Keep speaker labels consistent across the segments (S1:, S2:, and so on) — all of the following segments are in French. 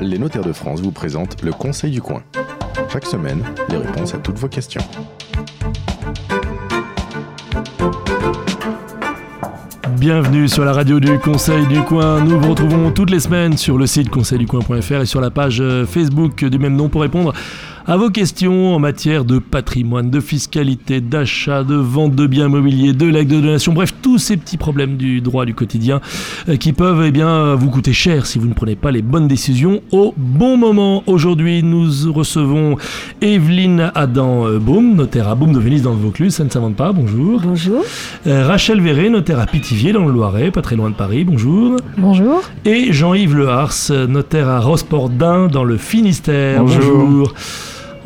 S1: Les notaires de France vous présentent le Conseil du coin. Chaque semaine, les réponses à toutes vos questions.
S2: Bienvenue sur la radio du Conseil du Coin. Nous vous retrouvons toutes les semaines sur le site conseilducoin.fr et sur la page euh, Facebook du même nom pour répondre à vos questions en matière de patrimoine, de fiscalité, d'achat, de vente de biens immobiliers, de legs de donation, bref, tous ces petits problèmes du droit du quotidien euh, qui peuvent eh bien, vous coûter cher si vous ne prenez pas les bonnes décisions au bon moment. Aujourd'hui, nous recevons Evelyne Adam-Baum, notaire à Baum de Venise dans le Vaucluse, ça ne s'invente pas, bonjour.
S3: Bonjour.
S2: Euh, Rachel Verret, notaire à Pithiviers dans le Loiret, pas très loin de Paris, bonjour.
S3: Bonjour.
S2: Et Jean-Yves Lehars, notaire à Rosport-Dain dans le Finistère,
S4: Bonjour.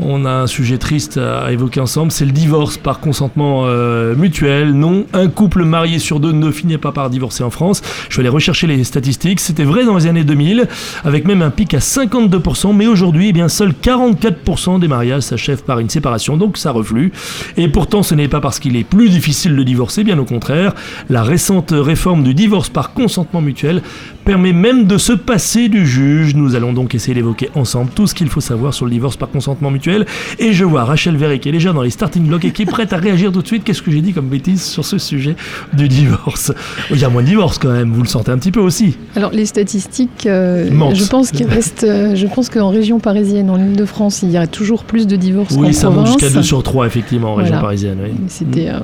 S2: On a un sujet triste à évoquer ensemble, c'est le divorce par consentement euh, mutuel. Non, un couple marié sur deux ne finit pas par divorcer en France. Je vais aller rechercher les statistiques. C'était vrai dans les années 2000, avec même un pic à 52%, mais aujourd'hui, eh bien, seuls 44% des mariages s'achèvent par une séparation, donc ça reflue. Et pourtant, ce n'est pas parce qu'il est plus difficile de divorcer, bien au contraire. La récente réforme du divorce par consentement mutuel permet même de se passer du juge. Nous allons donc essayer d'évoquer ensemble tout ce qu'il faut savoir sur le divorce par consentement mutuel. Et je vois Rachel Verret qui est déjà dans les starting blocks et qui est prête à réagir tout de suite. Qu'est-ce que j'ai dit comme bêtise sur ce sujet du divorce? Il y a moins de divorce quand même, vous le sentez un petit peu aussi
S3: Alors les statistiques, euh,
S2: Mentent.
S3: je pense qu'il reste, euh, je pense qu'en région parisienne, en Ile-de-France, il y a toujours plus de divorces
S2: Oui,
S3: qu'en
S2: ça monte
S3: province.
S2: jusqu'à 2 sur 3 effectivement en région
S3: Voilà.
S2: parisienne. oui.
S3: C'était. euh,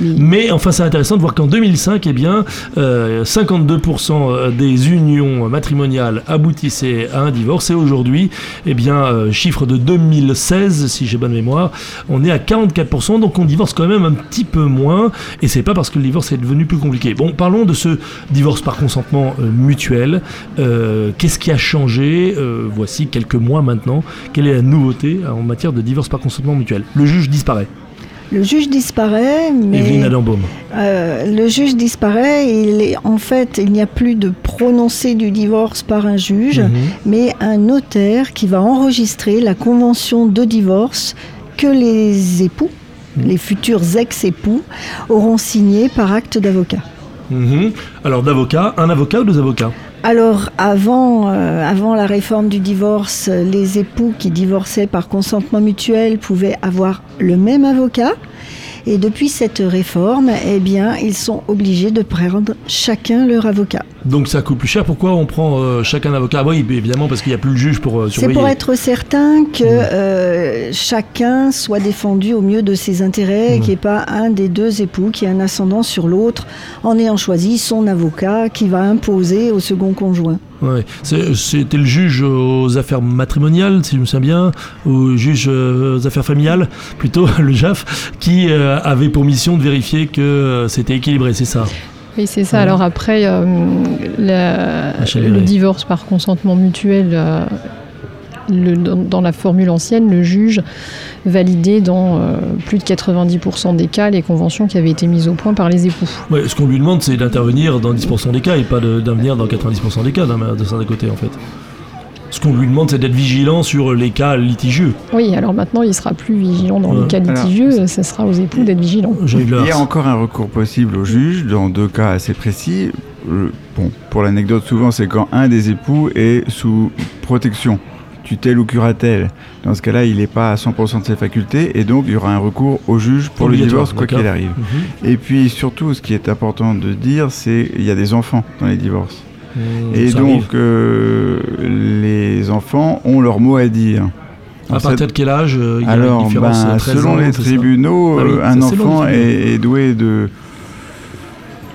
S3: mais-
S2: enfin, c'est intéressant de voir qu'en 2005, eh bien, euh, 52% des unions matrimoniales aboutissaient à un divorce. Et aujourd'hui, eh bien, euh, chiffre de 2016, si j'ai bonne mémoire, on est à 44%. Donc on divorce quand même un petit peu moins. Et c'est pas parce que le divorce est devenu plus compliqué. Bon, parlons de ce divorce par consentement euh, mutuel. Euh, Qu'est-ce qui a changé Euh, Voici quelques mois maintenant. Quelle est la nouveauté euh, en matière de divorce par consentement mutuel? Le juge disparaît.
S5: Le juge disparaît, mais
S2: Adambaum.
S5: euh, le juge disparaît. Il est, en fait, il n'y a plus de prononcé du divorce par un juge,
S2: Mhm.
S5: mais un notaire qui va enregistrer la convention de divorce que les époux,
S2: Mhm.
S5: les futurs ex-époux, auront signée par acte d'avocat.
S2: Mhm. Alors d'avocat, un avocat ou deux avocats?
S5: Alors, avant, euh, avant la réforme du divorce, les époux qui divorçaient par consentement mutuel pouvaient avoir le même avocat. Et depuis cette réforme, eh bien, ils sont obligés de prendre chacun leur avocat.
S2: Donc ça coûte plus cher. Pourquoi on prend euh, chacun un avocat? Oui, évidemment, parce qu'il n'y a plus le juge pour euh,
S5: C'est
S2: surveiller.
S5: pour être certain que euh, chacun soit défendu au mieux de ses intérêts, et
S2: Mhm.
S5: qu'il n'y ait pas un des deux époux qui a un ascendant sur l'autre en ayant choisi son avocat qui va imposer au second conjoint.
S2: Ouais. C'était le juge aux affaires matrimoniales, si je me souviens bien, ou le juge euh, aux affaires familiales, plutôt, le JAF, qui euh, avait pour mission de vérifier que euh, c'était équilibré, c'est ça?
S3: Oui, c'est ça.
S2: Ouais.
S3: Alors après, euh, la- le divorce par consentement mutuel, euh, le- dans, dans la formule ancienne, le juge validait dans euh, plus de 90% des cas les conventions qui avaient été mises au point par les époux.
S2: Ouais, Ce qu'on lui demande, c'est d'intervenir dans 10% des cas et pas d'intervenir dans 90% des cas d'un de ça d'un côté, en fait. Ce qu'on lui demande, c'est d'être vigilant sur les cas litigieux.
S3: Oui, alors maintenant, il sera plus vigilant dans
S2: Ouais.
S3: les cas
S4: Alors,
S3: litigieux, ce sera aux époux d'être vigilants.
S4: Il y a encore un recours possible au juge dans deux cas assez précis. Bon, pour l'anecdote, souvent, c'est quand un des époux est sous protection, tutelle ou curatelle. Dans ce cas-là, il n'est pas à 100% de ses facultés et donc il y aura un recours au juge pour le divorce, quoi qu'il arrive.
S2: Mhm.
S4: Et puis surtout, ce qui est important de dire, c'est qu'il y a des enfants dans les divorces.
S2: Mmh,
S4: Et donc, euh, les enfants ont leur mot à dire.
S2: À partir de quel âge euh, il y a
S4: Alors,
S2: une différence
S4: ben,
S2: 13
S4: selon
S2: ans,
S4: les tribunaux,
S2: Ah oui,
S4: euh, un enfant est doué de,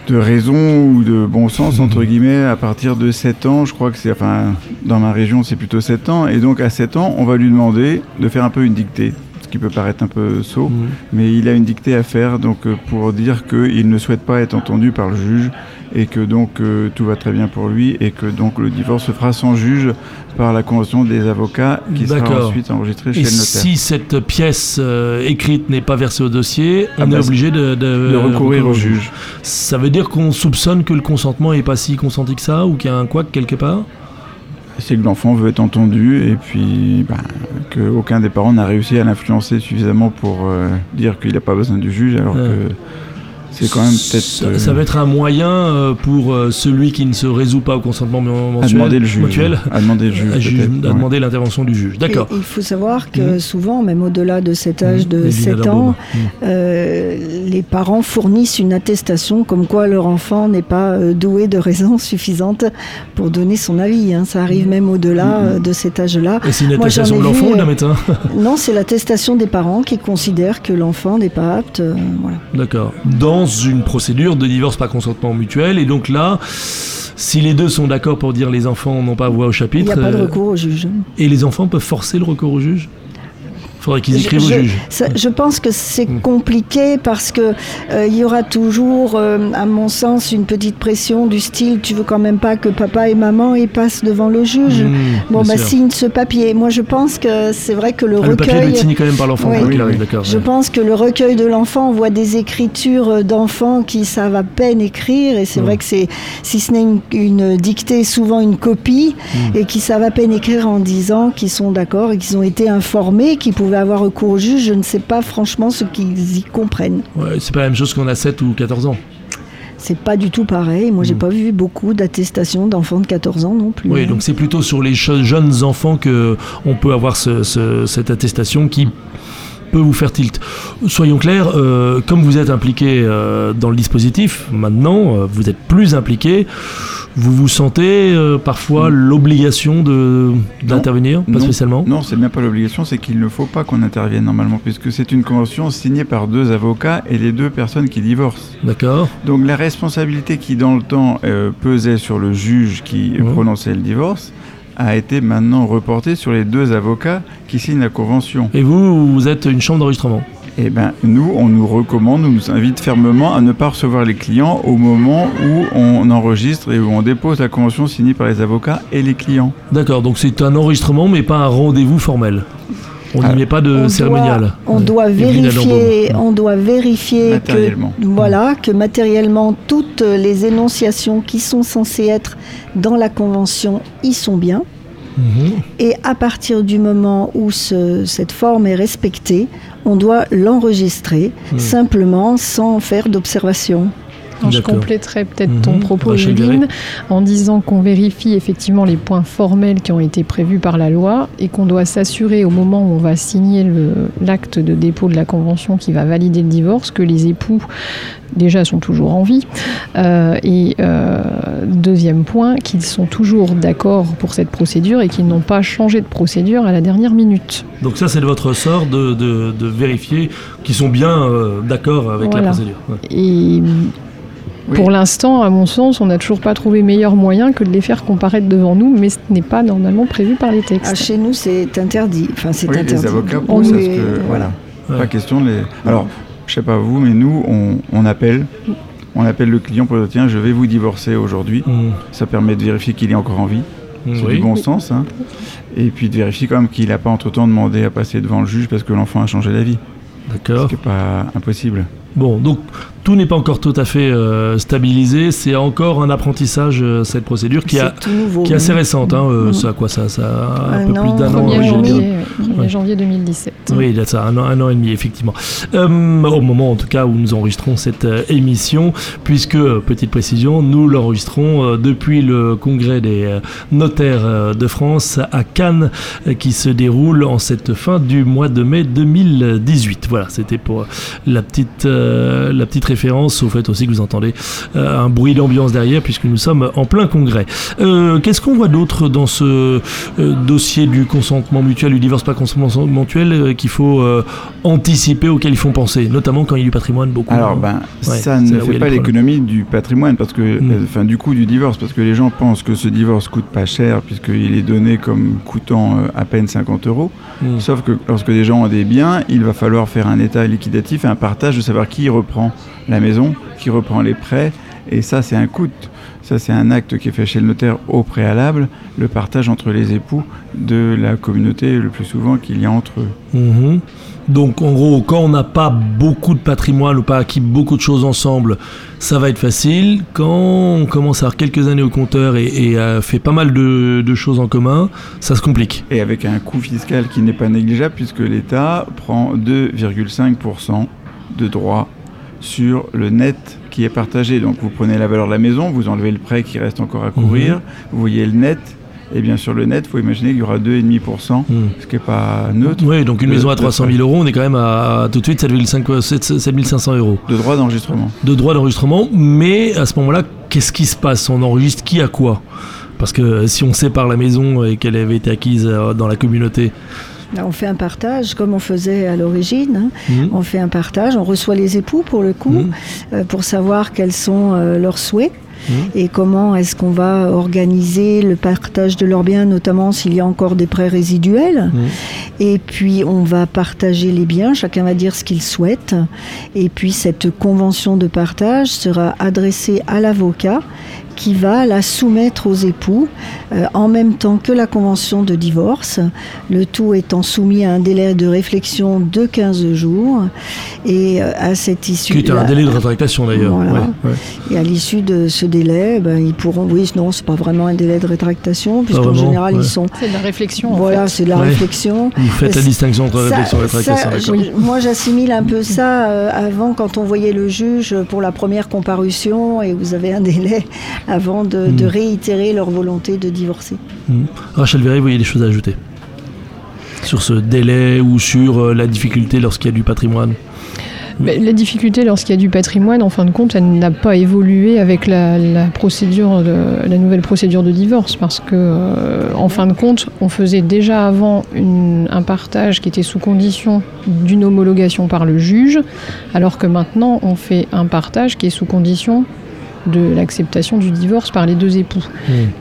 S4: de raison ou de bon sens, entre guillemets, à partir de 7 ans. Je crois que c'est, enfin, dans ma région, c'est plutôt 7 ans. Et donc, à 7 ans, on va lui demander de faire un peu une dictée. Ce qui peut paraître un peu sot,
S2: Mhm.
S4: mais il a une dictée à faire donc euh, pour dire qu'il ne souhaite pas être entendu par le juge et que donc euh, tout va très bien pour lui et que donc le divorce se fera sans juge par la convention des avocats qui sera ensuite enregistrée chez
S2: Et
S4: le notaire.
S2: si cette pièce euh, écrite n'est pas versée au dossier,
S4: Ah
S2: on est
S4: bah,
S2: obligé de,
S4: de recourir au juge.
S2: Ça veut dire qu'on soupçonne que le consentement est pas si consenti que ça ou qu'il y a un couac quelque part?
S4: C'est que l'enfant veut être entendu et puis bah, qu'aucun des parents n'a réussi à l'influencer suffisamment pour euh, dire qu'il n'a pas besoin du juge alors que c'est quand même peut-être.
S2: Ça,
S4: euh,
S2: ça va être un moyen euh, pour euh, celui qui ne se résout pas au consentement men-
S4: à
S2: mensuel,
S4: demander le juge.
S2: mutuel,
S4: À demander le juge.
S2: à, juge- à
S4: ouais.
S2: l'intervention du juge. D'accord.
S5: Il faut savoir que
S2: Mhm.
S5: souvent, même au-delà de cet âge de
S2: Les
S5: 7
S2: Lina
S5: ans.
S2: Mhm.
S5: euh, les parents fournissent une attestation comme quoi leur enfant n'est pas doué de raison suffisante pour donner son avis. hein. Ça arrive même au-delà de cet âge-là.
S2: Et c'est une
S5: Moi, j'en
S2: attestation
S5: ai
S2: de l'enfant
S5: vu,
S2: ou d'un médecin
S5: Non, c'est l'attestation des parents qui considèrent que l'enfant n'est pas apte. euh, voilà.
S2: D'accord. Dans une procédure de divorce par consentement mutuel. Et donc là, si les deux sont d'accord pour dire les enfants n'ont pas voix au
S5: Il
S2: chapitre,
S5: n'y a pas de
S2: euh,
S5: recours au juge.
S2: et les enfants peuvent forcer le recours au juge? Faudrait qu'ils
S5: Je-
S2: écrivent au
S5: je-
S2: juge.
S5: ça- je pense que c'est
S2: Mm.
S5: compliqué parce que euh, il y aura toujours, euh, à mon sens, une petite pression du style tu veux quand même pas que papa et maman y passent devant le juge.
S2: Mmh,
S5: bon, bah
S2: sûr.
S5: signe ce papier. Moi, je pense que c'est vrai que le
S2: Ah, le papier doit
S5: recueil.
S2: être signé quand même par l'enfant,
S5: Oui.
S4: Oui, oui.
S2: d'accord.
S5: Je
S2: ouais.
S5: pense que le recueil de l'enfant, on voit des écritures d'enfants qui savent à peine écrire, et c'est vrai que c'est, si ce n'est une, une dictée, souvent une copie,
S2: Mm.
S5: et qui savent à peine écrire en disant qu'ils sont d'accord et qu'ils ont été informés, qu'ils pouvaient avoir recours au juge. Je ne sais pas franchement ce qu'ils y comprennent.
S2: Ouais, c'est pas la même chose qu'on a 7 ou 14 ans.
S5: C'est pas du tout pareil. Moi, j'ai
S2: Mm.
S5: pas vu beaucoup d'attestations d'enfants de 14 ans non plus.
S2: Oui, donc c'est plutôt sur les jeunes enfants que on peut avoir ce- ce- cette attestation qui peut vous faire tilt. Soyons clairs, euh, comme vous êtes impliqué euh, dans le dispositif, maintenant, euh, vous êtes plus impliqué, vous vous sentez euh, parfois l'obligation de d'intervenir, pas
S4: Non.
S2: spécialement
S4: Non, c'est même pas l'obligation, c'est qu'il ne faut pas qu'on intervienne normalement, puisque c'est une convention signée par deux avocats et les deux personnes qui divorcent.
S2: D'accord
S4: Donc la responsabilité qui dans le temps euh, pesait sur le juge qui
S2: Mhm.
S4: prononçait le divorce a été maintenant reportée sur les deux avocats qui signent la convention.
S2: Et vous, vous êtes une chambre d'enregistrement
S4: Et ben nous, on nous recommande, on nous invite fermement à ne pas recevoir les clients au moment où on enregistre et où on dépose la convention signée par les avocats et les clients.
S2: D'accord, donc c'est un enregistrement mais pas un rendez-vous formel. On n'y
S4: Ah.
S2: met pas de
S5: on
S2: cérémonial.
S5: Doit, on
S2: Ouais.
S5: doit vérifier, on doit vérifier
S4: Matériellement.
S5: que voilà que matériellement toutes les énonciations qui sont censées être dans la convention y sont bien.
S2: Mhm.
S5: Et à partir du moment où ce- cette forme est respectée, on doit l'enregistrer
S2: Hmm.
S5: simplement sans faire d'observation.
S3: Je compléterai peut-être
S2: Mhm.
S3: ton propos,
S2: Rachel
S3: Evelyne, en disant qu'on vérifie effectivement les points formels qui ont été prévus par la loi et qu'on doit s'assurer au moment où on va signer l'acte de dépôt de la convention qui va valider le divorce que les époux déjà sont toujours en vie Euh, et euh, deuxième point qu'ils sont toujours d'accord pour cette procédure et qu'ils n'ont pas changé de procédure à la dernière minute.
S2: Donc ça c'est de votre ressort de, de- de vérifier qu'ils sont bien euh, d'accord avec
S3: Voilà.
S2: la procédure. Ouais.
S3: Et
S4: Oui.
S3: pour l'instant, à mon sens, on n'a toujours pas trouvé meilleur moyen que de les faire comparaître devant nous, mais ce n'est pas normalement prévu par les
S5: Ah,
S3: textes.
S5: chez nous, c'est interdit. Enfin, c'est
S4: Oui,
S5: interdit.
S4: les avocats
S5: On est-
S4: ce que voilà.
S2: Ouais.
S4: Pas question de les. Alors, je sais pas vous, mais nous, on, on appelle, on appelle le client pour dire tiens, je vais vous divorcer aujourd'hui.
S2: Mhm.
S4: Ça permet de vérifier qu'il est encore en vie. C'est
S2: Oui.
S4: du bon sens. hein. Et puis de vérifier quand même qu'il n'a pas entre-temps demandé à passer devant le juge parce que l'enfant a changé d'avis. Ce
S2: D'accord.
S4: qui n'est pas impossible.
S2: Bon, donc tout n'est pas encore tout à fait euh, stabilisé. C'est encore un apprentissage euh, cette procédure qui, a,
S5: C'est tout nouveau.
S2: qui est assez récente. Hein, euh, ça, quoi, ça, ça a un
S5: Un
S2: peu plus d'un an.
S3: 1er
S2: je dirais.
S3: janvier, ouais, 1er
S2: Ouais.
S3: janvier 2017.
S2: Oui, il y a ça, un an, un an et demi, effectivement. Euh, au moment, en tout cas, où nous enregistrons cette émission, puisque, petite précision, nous l'enregistrons depuis le congrès des notaires de France à Cannes, qui se déroule en cette fin du mois de mai 2018. Voilà, c'était pour la petite, euh, la petite référence au fait aussi que vous entendez euh, un bruit d'ambiance derrière, puisque nous sommes en plein congrès. Euh, Qu'est-ce qu'on voit d'autre dans ce euh, dossier du consentement mutuel, du divorce pas consentement mutuel, qu'il faut anticiper, auquel ils font penser, notamment quand il y a du patrimoine beaucoup
S4: Alors, ben,
S2: Ouais,
S4: ça ne fait pas l'économie du patrimoine, parce que,
S2: Mm.
S4: euh, enfin, du coût du divorce, parce que les gens pensent que ce divorce coûte pas cher, puisqu'il est donné comme coûtant à peine 50 euros.
S2: Mm.
S4: Sauf que lorsque des gens ont des biens, il va falloir faire un état liquidatif et un partage de savoir qui reprend la maison, qui reprend les prêts, et ça, c'est un coût. Ça, c'est un acte qui est fait chez le notaire au préalable, le partage entre les époux de la communauté, le plus souvent qu'il y a entre eux.
S2: Mhm. Donc en gros, quand on n'a pas beaucoup de patrimoine ou pas acquis beaucoup de choses ensemble, ça va être facile. Quand on commence à avoir quelques années au compteur et, et a fait pas mal de, de choses en commun, ça se complique.
S4: Et avec un coût fiscal qui n'est pas négligeable puisque l'État prend 2,5% de droits sur le net qui est partagé. Donc vous prenez la valeur de la maison, vous enlevez le prêt qui reste encore à couvrir,
S2: Mhm.
S4: vous voyez le net, et bien sur le net, il faut imaginer qu'il y aura 2,5%,
S2: Mhm.
S4: ce qui n'est pas neutre,
S2: Oui, donc une maison à
S4: le
S2: 300 000 euros, on est quand même à, tout de suite 7,5 7 7500 euros
S4: de droit d'enregistrement.
S2: de droits d'enregistrement. Mais à ce moment-là, qu'est-ce qui se passe? On enregistre qui à quoi? Parce que si on sépare la maison et qu'elle avait été acquise euh, dans la communauté,
S5: On fait un partage comme on faisait à l'origine. hein.
S2: Mhm.
S5: On fait un partage, on reçoit les époux pour le coup,
S2: Mhm.
S5: euh, pour savoir quels sont euh, leurs souhaits.
S2: Mhm.
S5: Et comment est-ce qu'on va organiser le partage de leurs biens, notamment s'il y a encore des prêts résiduels. Et puis on va partager les biens, chacun va dire ce qu'il souhaite. Et puis cette convention de partage sera adressée à l'avocat qui va la soumettre aux époux euh, en même temps que la convention de divorce, le tout étant soumis à un délai de réflexion de 15 jours. Et euh, à cette issue...
S2: qui est un
S5: la-
S2: délai de rétractation d'ailleurs.
S5: Voilà.
S2: Ouais, ouais.
S5: et à l'issue de ce délai, ben, ils pourront. Oui, non, c'est pas vraiment un délai de rétractation, puisqu'en général,
S2: ouais.
S5: ils sont.
S3: C'est de la réflexion. en
S5: Voilà,
S3: fait.
S5: c'est de la
S2: Ouais.
S5: réflexion.
S2: Vous faites la distinction entre
S5: Ça-
S2: réflexion et rétractation.
S5: ça, moi, j'assimile un peu ça euh, avant, quand on voyait le juge pour la première comparution et vous avez un délai avant de, de
S2: Mm.
S5: réitérer leur volonté de divorcer.
S2: Mhm. Rachel Verret, vous voyez des choses à ajouter sur ce délai ou sur euh, la difficulté lorsqu'il y a du patrimoine?
S3: La difficulté lorsqu'il y a du patrimoine, en fin de compte, elle n'a pas évolué avec la, la procédure, de, la nouvelle procédure de divorce, parce que, euh, en fin de compte, on faisait déjà avant une- un partage qui était sous condition d'une homologation par le juge, alors que maintenant, on fait un partage qui est sous condition de l'acceptation du divorce par les deux époux.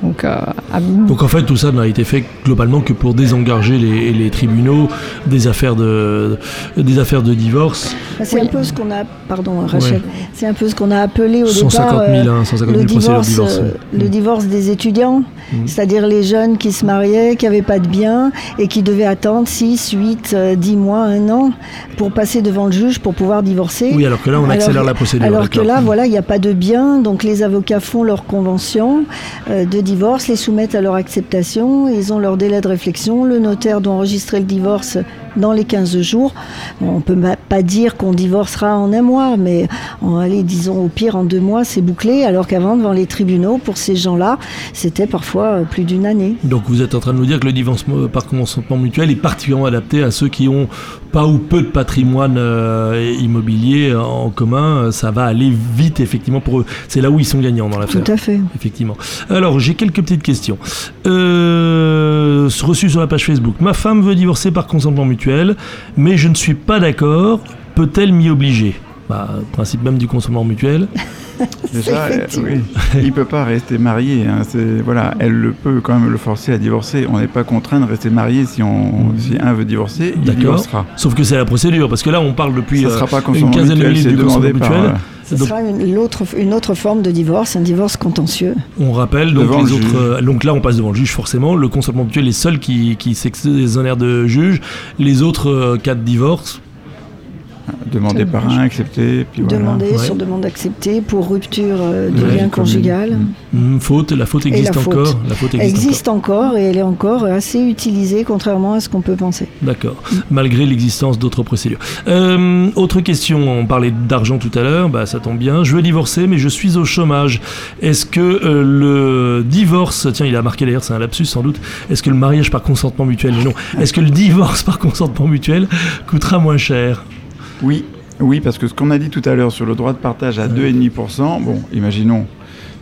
S3: Donc, euh, à-
S2: Donc en fait, tout ça n'a été fait globalement que pour désengager les, les tribunaux des affaires de, des affaires de divorce.
S5: C'est
S3: Oui.
S5: un peu ce qu'on a, pardon Rachel,
S2: Ouais.
S5: c'est un peu ce qu'on a appelé au
S2: 150
S5: départ
S2: 000,
S5: euh,
S2: hein, 150
S5: le
S2: 000 procédures de
S5: divorce,
S2: divorce.
S5: euh, le
S2: Mm.
S5: divorce des étudiants,
S2: Mm.
S5: c'est-à-dire les jeunes qui se mariaient, qui n'avaient pas de biens et qui devaient attendre 6, 8, euh, 10 mois, un an pour passer devant le juge pour pouvoir divorcer.
S2: Oui, alors que là, on
S5: Alors-
S2: accélère la procédure.
S5: Alors que là, voilà, il n'y a pas de biens, donc les avocats font leur convention euh, de divorce, les soumettent à leur acceptation, ils ont leur délai de réflexion, le notaire doit enregistrer le divorce dans les 15 jours. Bon, on peut ma- pas dire qu'on divorcera en un mois, mais en, allez, disons au pire en deux mois, c'est bouclé, alors qu'avant, devant les tribunaux, pour ces gens-là, c'était parfois euh, plus d'une année.
S2: Donc vous êtes en train de nous dire que le divorce par consentement mutuel est particulièrement adapté à ceux qui ont pas ou peu de patrimoine euh, immobilier en commun. Ça va aller vite effectivement pour eux. C'est là où ils sont gagnants dans l'affaire.
S5: Tout à fait.
S2: Effectivement. Alors, j'ai quelques petites questions. Euh, reçues sur la page Facebook. Ma femme veut divorcer par consentement mutuel, mais je ne suis pas d'accord. Peut-elle m'y obliger? Bah, Principe même du consentement mutuel.
S4: Déjà, euh, oui, il peut pas rester marié. hein, c'est- voilà, elle le peut quand même le forcer à divorcer. On n'est pas contraint de rester marié si, on, si un veut divorcer, il
S2: D'accord.
S4: divorcera.
S2: Sauf que c'est la procédure, parce que là, on parle depuis
S4: Ça
S2: euh,
S4: sera pas
S2: une quinzaine de minutes du
S4: par.
S2: mutuel.
S4: euh,
S5: Ce
S2: Donc-
S5: sera une, autre forme de divorce, un divorce contentieux.
S2: On rappelle donc
S4: Devant
S2: les
S4: le
S2: autres. euh, donc là, on passe devant le juge forcément. Le consentement mutuel est seul qui, qui s'exonère de juge. Les autres euh, cas de divorce,
S4: demandé par un, accepté, puis voilà.
S5: Demander
S2: Ouais.
S5: sur demande acceptée pour rupture euh, du
S2: Ouais,
S5: lien conjugal.
S2: Faute. La faute
S5: la
S2: existe
S5: faute.
S2: encore. La faute
S5: Elle
S2: existe,
S5: existe encore et elle est encore assez utilisée contrairement à ce qu'on peut penser.
S2: D'accord. Malgré l'existence d'autres procédures. Euh, autre question. On parlait d'argent tout à l'heure. Bah, ça tombe bien. Je veux divorcer, mais je suis au chômage. Est-ce que euh, le divorce, tiens, il a marqué d'ailleurs, c'est un lapsus sans doute. Est-ce que le mariage par consentement mutuel, non. Est-ce que le divorce par consentement mutuel coûtera moins cher?
S4: Oui, oui, parce que ce qu'on a dit tout à l'heure sur le droit de partage à 2,5%, bon, imaginons,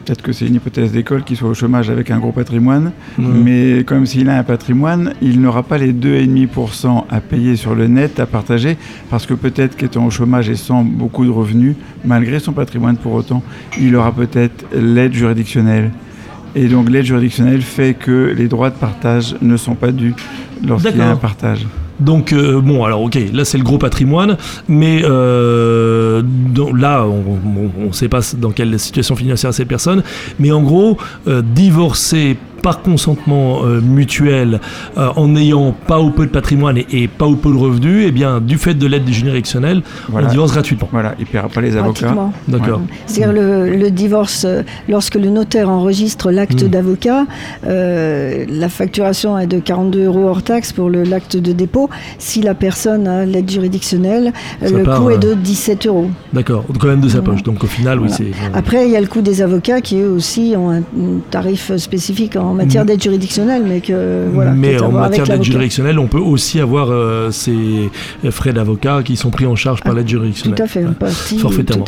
S4: peut-être que c'est une hypothèse d'école qui soit au chômage avec un gros patrimoine, mais comme s'il a un patrimoine, il n'aura pas les 2,5% à payer sur le net, à partager, parce que peut-être qu'étant au chômage et sans beaucoup de revenus, malgré son patrimoine pour autant, il aura peut-être l'aide juridictionnelle. Et donc l'aide juridictionnelle fait que les droits de partage ne sont pas dus lorsqu'il y a un partage.
S2: Donc euh, bon, alors ok, là c'est le gros patrimoine, mais euh, dans- là on ne sait pas dans quelle situation financière ces personnes, mais en gros, euh, divorcer par consentement euh, mutuel, euh, en n'ayant pas ou peu de patrimoine et, pas ou peu de revenus, et eh bien, du fait de l'aide juridictionnelle, on divorce gratuitement.
S4: Voilà, il ne paiera pas les avocats.
S2: D'accord.
S5: C'est-à-dire le, divorce, lorsque le notaire enregistre l'acte hmm. d'avocat, la facturation est de 42 euros hors taxe pour l'acte de dépôt. Si la personne a l'aide juridictionnelle, le coût est de 17 euros.
S2: D'accord, quand même de sa poche. Donc au final, oui, c'est.
S5: Après, il y a le coût des avocats qui eux aussi ont un tarif spécifique en matière mm. d'aide juridictionnelle, mais que voilà.
S2: Mais en matière d'aide juridictionnelle, on peut aussi avoir euh, ces frais d'avocat qui sont pris en charge par ah, l'aide juridictionnelle.
S5: Tout à fait, en partie.
S2: Forfaitement.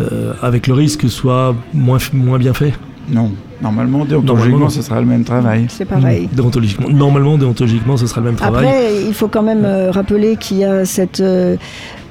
S2: Euh, avec le risque que ce soit moins, moins bien fait
S4: Non. Normalement, déontologiquement, ce sera le même travail.
S5: C'est pareil.
S2: Mm. Déontologiquement. Normalement, déontologiquement, ce sera le même travail.
S5: Après, il faut quand même euh, rappeler qu'il y a cette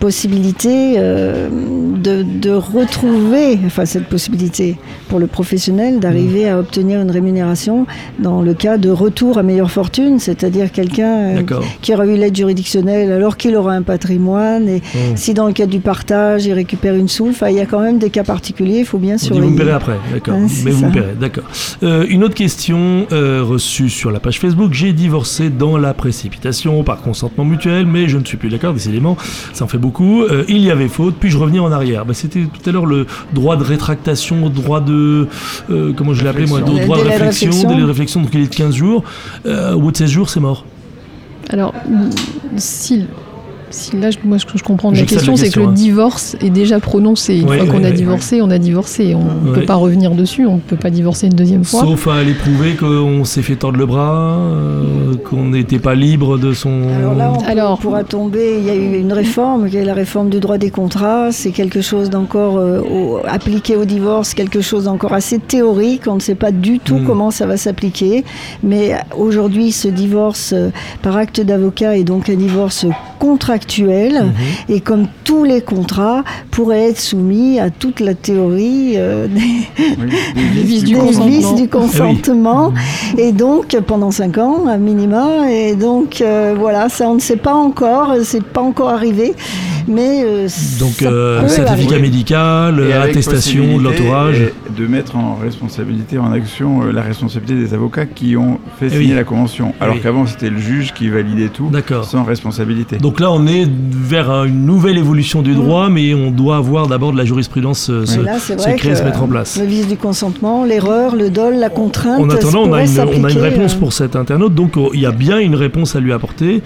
S5: possibilité euh, de, de, retrouver, enfin cette possibilité pour le professionnel d'arriver à obtenir une rémunération dans le cas de retour à meilleure fortune, c'est-à-dire quelqu'un euh, qui aura eu l'aide juridictionnelle alors qu'il aura un patrimoine et mmh. si dans le cas du partage il récupère une souffle, il y a quand même des cas particuliers, il faut bien surveiller.
S2: Vous me paierez après, d'accord. Mais vous me paierez, d'accord. Euh, une autre question reçue sur la page Facebook, j'ai divorcé dans la précipitation par consentement mutuel, mais je ne suis plus d'accord, décidément, ça en fait beaucoup euh, il y avait faute, puis je revenir en arrière. Bah, C'était tout à l'heure le droit de rétractation, droit de. Euh, comment je l'ai appelé moi Droit de réflexion, délai de réflexion, donc il est de 15 jours. Euh, au bout de 16 jours, c'est mort.
S3: Alors, si là, moi, ce que je comprends de la question, c'est que le divorce est déjà prononcé. Une fois qu'on a divorcé, on a divorcé. On ne peut pas revenir dessus, on ne peut pas divorcer une deuxième fois.
S2: Sauf à aller prouver qu'on s'est fait tordre le bras, euh, qu'on n'était pas libre de son.
S5: Alors là, on, Alors, pourra tomber. Il y a eu une réforme, qui est la réforme du droit des contrats. C'est quelque chose d'encore euh, appliqué au divorce, quelque chose d'encore assez théorique. On ne sait pas du tout hmm. comment ça va s'appliquer. Mais aujourd'hui, ce divorce euh, par acte d'avocat est donc un divorce contractuel mhm. et comme tous les contrats pourrait être soumis à toute la théorie euh, des, vices du consentement. Eh et donc pendant cinq ans à minima et donc euh, voilà ça on ne sait pas encore c'est pas encore arrivé mais euh,
S2: donc certificat médical attestation de l'entourage.
S4: de mettre en responsabilité en action la responsabilité des avocats qui ont fait eh signer la convention. Alors qu'avant c'était le juge qui validait tout sans responsabilité.
S2: Donc là, on est vers une nouvelle évolution du droit, mm. mais on doit avoir d'abord de la jurisprudence euh, se, créer, se mettre en place.
S5: Le vice du consentement, l'erreur, le dol, la contrainte.
S2: En attendant, on a, une, réponse euh. pour cet internaute, donc oh, il y a bien une réponse à lui apporter.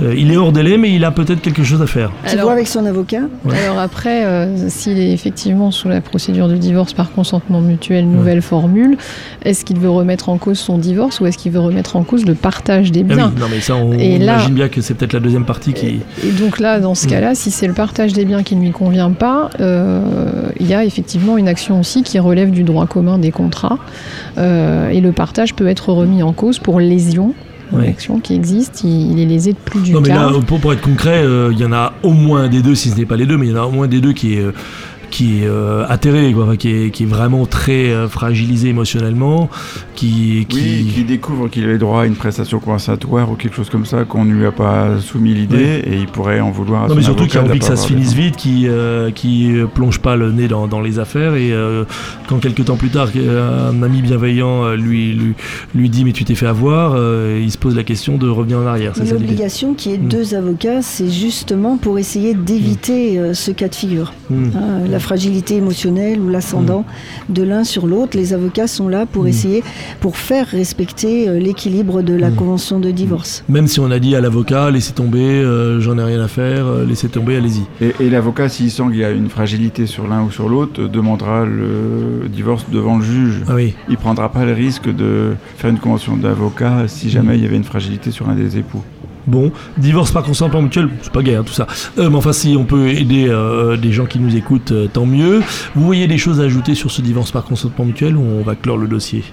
S2: Euh, il est hors délai, mais il a peut-être quelque chose à faire.
S5: Tu vois avec son avocat
S3: Alors après, s'il est effectivement sous la procédure de divorce par consentement mutuel, nouvelle formule, est-ce qu'il veut remettre en cause son divorce ou est-ce qu'il veut remettre en cause le partage des ah biens
S2: Non, mais ça, on, imagine bien que c'est peut-être la deuxième partie qui,
S3: et donc là, dans ce mm. cas-là, si c'est le partage des biens qui ne lui convient pas, euh, il y a effectivement une action aussi qui relève du droit commun des contrats. Euh, et le partage peut être remis en cause pour lésion une action qui existe, il, est lésé de plus du
S2: Non, mais là, pour, être concret, euh, il y en a au moins des deux, si ce n'est pas les deux, mais il y en a au moins des deux qui est qui est euh, atterré, quoi, qui, est, qui est vraiment très euh, fragilisé émotionnellement, qui,
S4: qui... qui découvre qu'il avait droit à une prestation compensatoire ou quelque chose comme ça, qu'on ne lui a pas soumis l'idée, et il pourrait en vouloir à
S2: Non, mais surtout qu'il a envie que ça se finisse vite, qui euh, qui plonge pas le nez dans, dans les affaires, et quand quelques temps plus tard, un ami bienveillant lui, lui, lui dit Mais tu t'es fait avoir, il se pose la question de revenir en arrière.
S5: L'obligation qui est mm. deux avocats, c'est justement pour essayer d'éviter ce cas de figure. Mm. Hein, fragilité émotionnelle ou l'ascendant mm. de l'un sur l'autre. Les avocats sont là pour mm. essayer, pour faire respecter euh, l'équilibre de la mm. convention de divorce.
S2: Même si on a dit à l'avocat, laissez tomber, euh, j'en ai rien à faire, euh, laissez tomber, allez-y.
S4: Et, l'avocat, s'il sent qu'il y a une fragilité sur l'un ou sur l'autre, demandera le divorce devant le juge.
S2: Ah oui.
S4: Il prendra pas le risque de faire une convention d'avocat si jamais il y avait une fragilité sur un des époux.
S2: Bon, divorce par consentement mutuel, c'est pas gay hein, tout ça. Euh, mais enfin, si on peut aider euh, des gens qui nous écoutent, euh, tant mieux. Vous voyez des choses à ajouter sur ce divorce par consentement mutuel ou on va clore le dossier?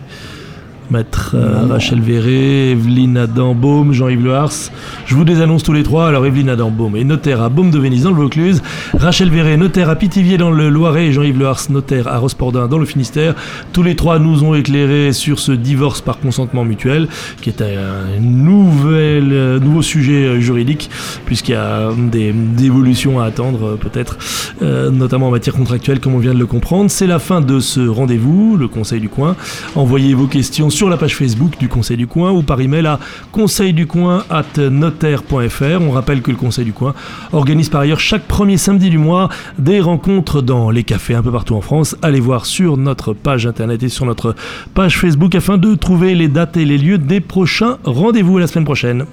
S2: Maître euh, Rachel Verret, Evelyne Adam-Baume, Jean-Yves Lehars. Je vous désannonce tous les trois. Alors Evelyne Adam-Baume est notaire à Baume de Venise dans le Vaucluse. Rachel Verret, notaire à Pithiviers dans le Loiret. Et Jean-Yves Lehars, notaire à Rospordin dans le Finistère. Tous les trois nous ont éclairé sur ce divorce par consentement mutuel, qui est un nouvel, euh, nouveau sujet euh, juridique, puisqu'il y a des, évolutions à attendre peut-être, notamment en matière contractuelle, comme on vient de le comprendre. C'est la fin de ce rendez-vous, le Conseil du coin. Envoyez vos questions sur la page Facebook du Conseil du Coin ou par email à conseilducoin@notaire.fr. On rappelle que le Conseil du Coin organise par ailleurs chaque premier samedi du mois des rencontres dans les cafés un peu partout en France. Allez voir sur notre page internet et sur notre page Facebook afin de trouver les dates et les lieux des prochains rendez-vous la semaine prochaine.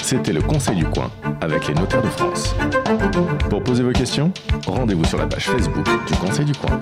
S1: C'était le Conseil du Coin avec les notaires de France. Pour poser vos questions, rendez-vous sur la page Facebook du Conseil du Coin.